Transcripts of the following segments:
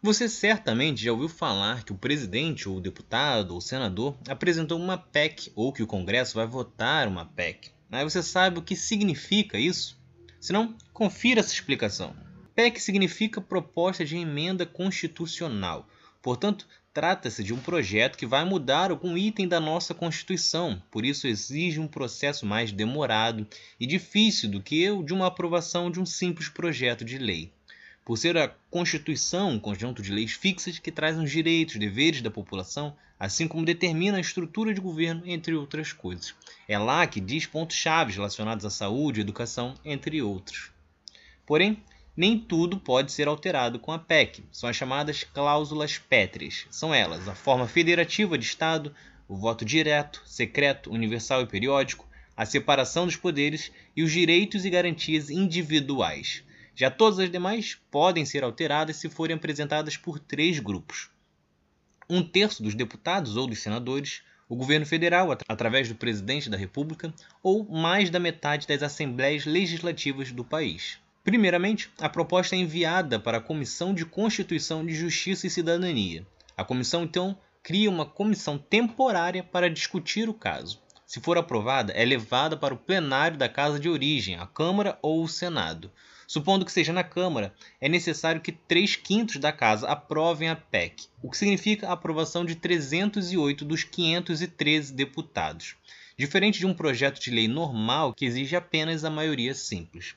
Você certamente já ouviu falar que o presidente, ou o deputado, ou o senador apresentou uma PEC ou que o Congresso vai votar uma PEC. Aí você sabe o que significa isso? Se não, confira essa explicação. PEC significa proposta de emenda constitucional. Portanto, trata-se de um projeto que vai mudar algum item da nossa Constituição, por isso exige um processo mais demorado e difícil do que o de uma aprovação de um simples projeto de lei por ser a Constituição um conjunto de leis fixas que trazem os direitos e deveres da população, assim como determina a estrutura de governo, entre outras coisas. É lá que diz pontos-chave relacionados à saúde educação, entre outros. Porém, nem tudo pode ser alterado com a PEC. São as chamadas cláusulas pétreas. São elas a forma federativa de Estado, o voto direto, secreto, universal e periódico, a separação dos poderes e os direitos e garantias individuais. Já todas as demais podem ser alteradas se forem apresentadas por três grupos: um terço dos deputados ou dos senadores, o governo federal, através do presidente da República, ou mais da metade das assembleias legislativas do país. Primeiramente, a proposta é enviada para a Comissão de Constituição de Justiça e Cidadania. A comissão, então, cria uma comissão temporária para discutir o caso. Se for aprovada, é levada para o plenário da casa de origem, a Câmara ou o Senado. Supondo que seja na Câmara, é necessário que 3 quintos da Casa aprovem a PEC, o que significa a aprovação de 308 dos 513 deputados, diferente de um projeto de lei normal que exige apenas a maioria simples.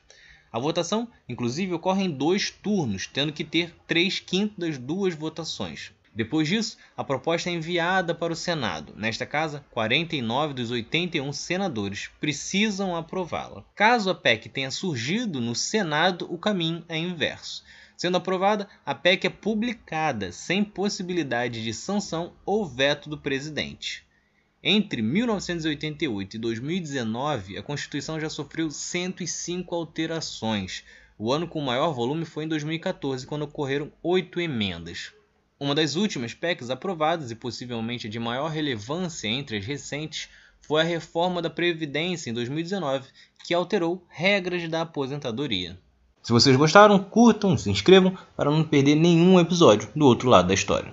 A votação, inclusive, ocorre em dois turnos, tendo que ter 3 quintos das duas votações. Depois disso, a proposta é enviada para o Senado. Nesta casa, 49 dos 81 senadores precisam aprová-la. Caso a PEC tenha surgido no Senado, o caminho é inverso. Sendo aprovada, a PEC é publicada sem possibilidade de sanção ou veto do presidente. Entre 1988 e 2019, a Constituição já sofreu 105 alterações. O ano com maior volume foi em 2014, quando ocorreram oito emendas. Uma das últimas PECs aprovadas e possivelmente de maior relevância entre as recentes foi a reforma da Previdência em 2019, que alterou regras da aposentadoria. Se vocês gostaram, curtam, se inscrevam para não perder nenhum episódio do outro lado da história.